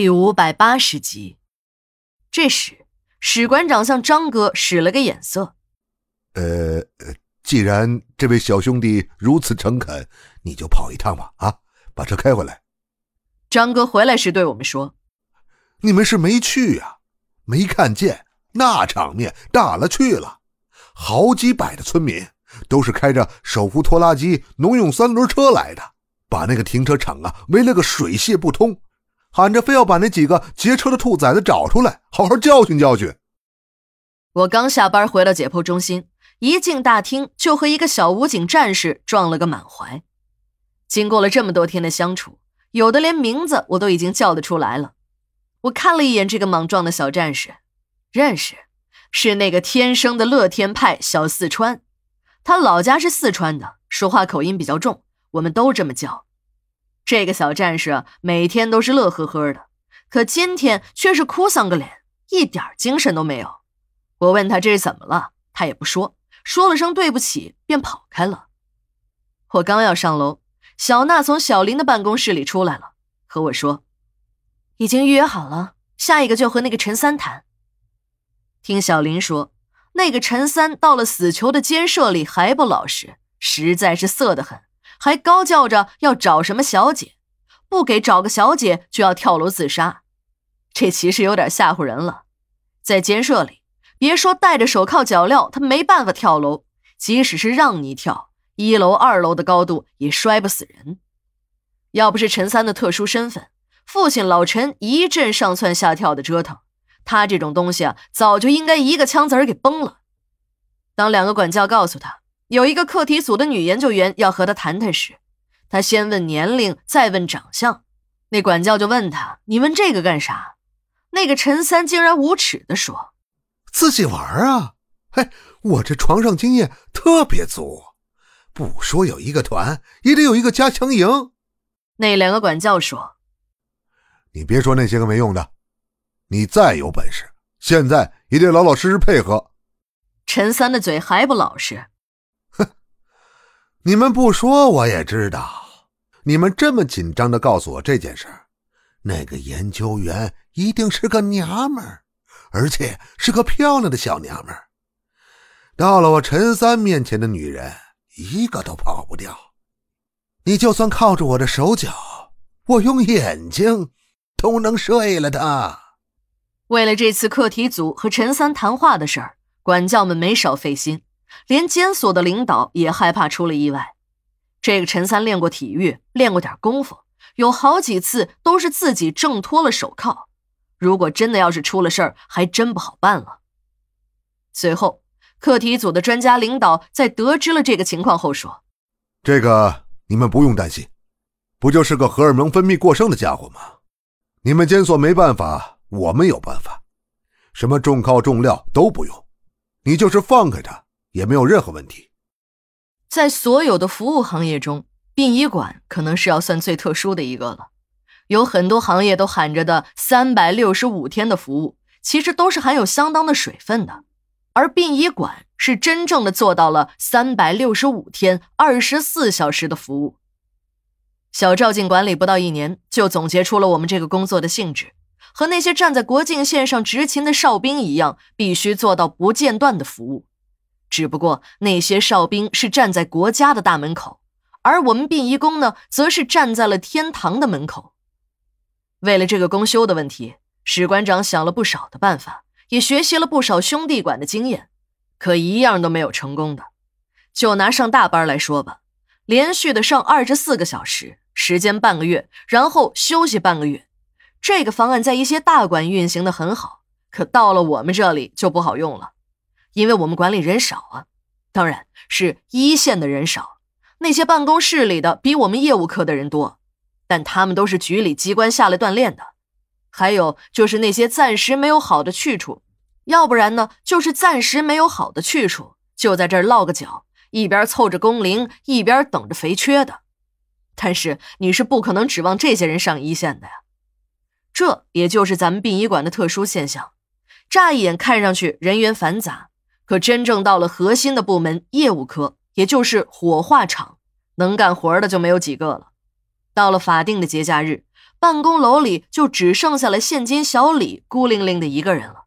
第五百八十集。这时，史馆长向张哥使了个眼色：“呃，既然这位小兄弟如此诚恳，你就跑一趟吧。啊，把车开回来。”张哥回来时对我们说：“你们是没去呀，没看见那场面大了去了，好几百的村民都是开着手扶拖拉机、农用三轮车来的，把那个停车场啊围了个水泄不通。”喊着非要把那几个劫车的兔崽子找出来，好好教训教训。我刚下班回到解剖中心，一进大厅就和一个小武警战士撞了个满怀。经过了这么多天的相处，有的连名字我都已经叫得出来了。我看了一眼这个莽撞的小战士，认识，是那个天生的乐天派小四川。他老家是四川的，说话口音比较重，我们都这么叫。这个小战士每天都是乐呵呵的，可今天却是哭丧个脸，一点精神都没有。我问他这是怎么了，他也不说，说了声对不起便跑开了。我刚要上楼，小娜从小林的办公室里出来了，和我说：“已经预约好了，下一个就和那个陈三谈。”听小林说，那个陈三到了死囚的监舍里还不老实，实在是色得很。还高叫着要找什么小姐，不给找个小姐就要跳楼自杀，这其实有点吓唬人了。在监舍里，别说戴着手铐脚镣，他没办法跳楼；即使是让你跳，一楼、二楼的高度也摔不死人。要不是陈三的特殊身份，父亲老陈一阵上蹿下跳的折腾，他这种东西啊，早就应该一个枪子儿给崩了。当两个管教告诉他。有一个课题组的女研究员要和他谈谈时，他先问年龄，再问长相。那管教就问他：“你问这个干啥？”那个陈三竟然无耻地说：“自己玩啊！嘿，我这床上经验特别足，不说有一个团，也得有一个加强营。”那两个管教说：“你别说那些个没用的，你再有本事，现在也得老老实实配合。”陈三的嘴还不老实。你们不说我也知道，你们这么紧张的告诉我这件事那个研究员一定是个娘们儿，而且是个漂亮的小娘们儿。到了我陈三面前的女人，一个都跑不掉。你就算靠着我的手脚，我用眼睛都能睡了他。为了这次课题组和陈三谈话的事儿，管教们没少费心。连监所的领导也害怕出了意外。这个陈三练过体育，练过点功夫，有好几次都是自己挣脱了手铐。如果真的要是出了事儿，还真不好办了。随后，课题组的专家领导在得知了这个情况后说：“这个你们不用担心，不就是个荷尔蒙分泌过剩的家伙吗？你们监所没办法，我们有办法。什么重铐重料都不用，你就是放开他。”也没有任何问题。在所有的服务行业中，殡仪馆可能是要算最特殊的一个了。有很多行业都喊着的三百六十五天的服务，其实都是含有相当的水分的。而殡仪馆是真正的做到了三百六十五天、二十四小时的服务。小赵进管理不到一年，就总结出了我们这个工作的性质：和那些站在国境线上执勤的哨兵一样，必须做到不间断的服务。只不过那些哨兵是站在国家的大门口，而我们殡仪工呢，则是站在了天堂的门口。为了这个公休的问题，史馆长想了不少的办法，也学习了不少兄弟馆的经验，可一样都没有成功的。就拿上大班来说吧，连续的上二十四个小时，时间半个月，然后休息半个月，这个方案在一些大馆运行的很好，可到了我们这里就不好用了。因为我们管理人少啊，当然是一线的人少，那些办公室里的比我们业务科的人多，但他们都是局里机关下来锻炼的。还有就是那些暂时没有好的去处，要不然呢，就是暂时没有好的去处，就在这儿落个脚，一边凑着工龄，一边等着肥缺的。但是你是不可能指望这些人上一线的呀，这也就是咱们殡仪馆的特殊现象。乍一眼看上去人员繁杂。可真正到了核心的部门业务科，也就是火化厂，能干活的就没有几个了。到了法定的节假日，办公楼里就只剩下了现金小李孤零零的一个人了。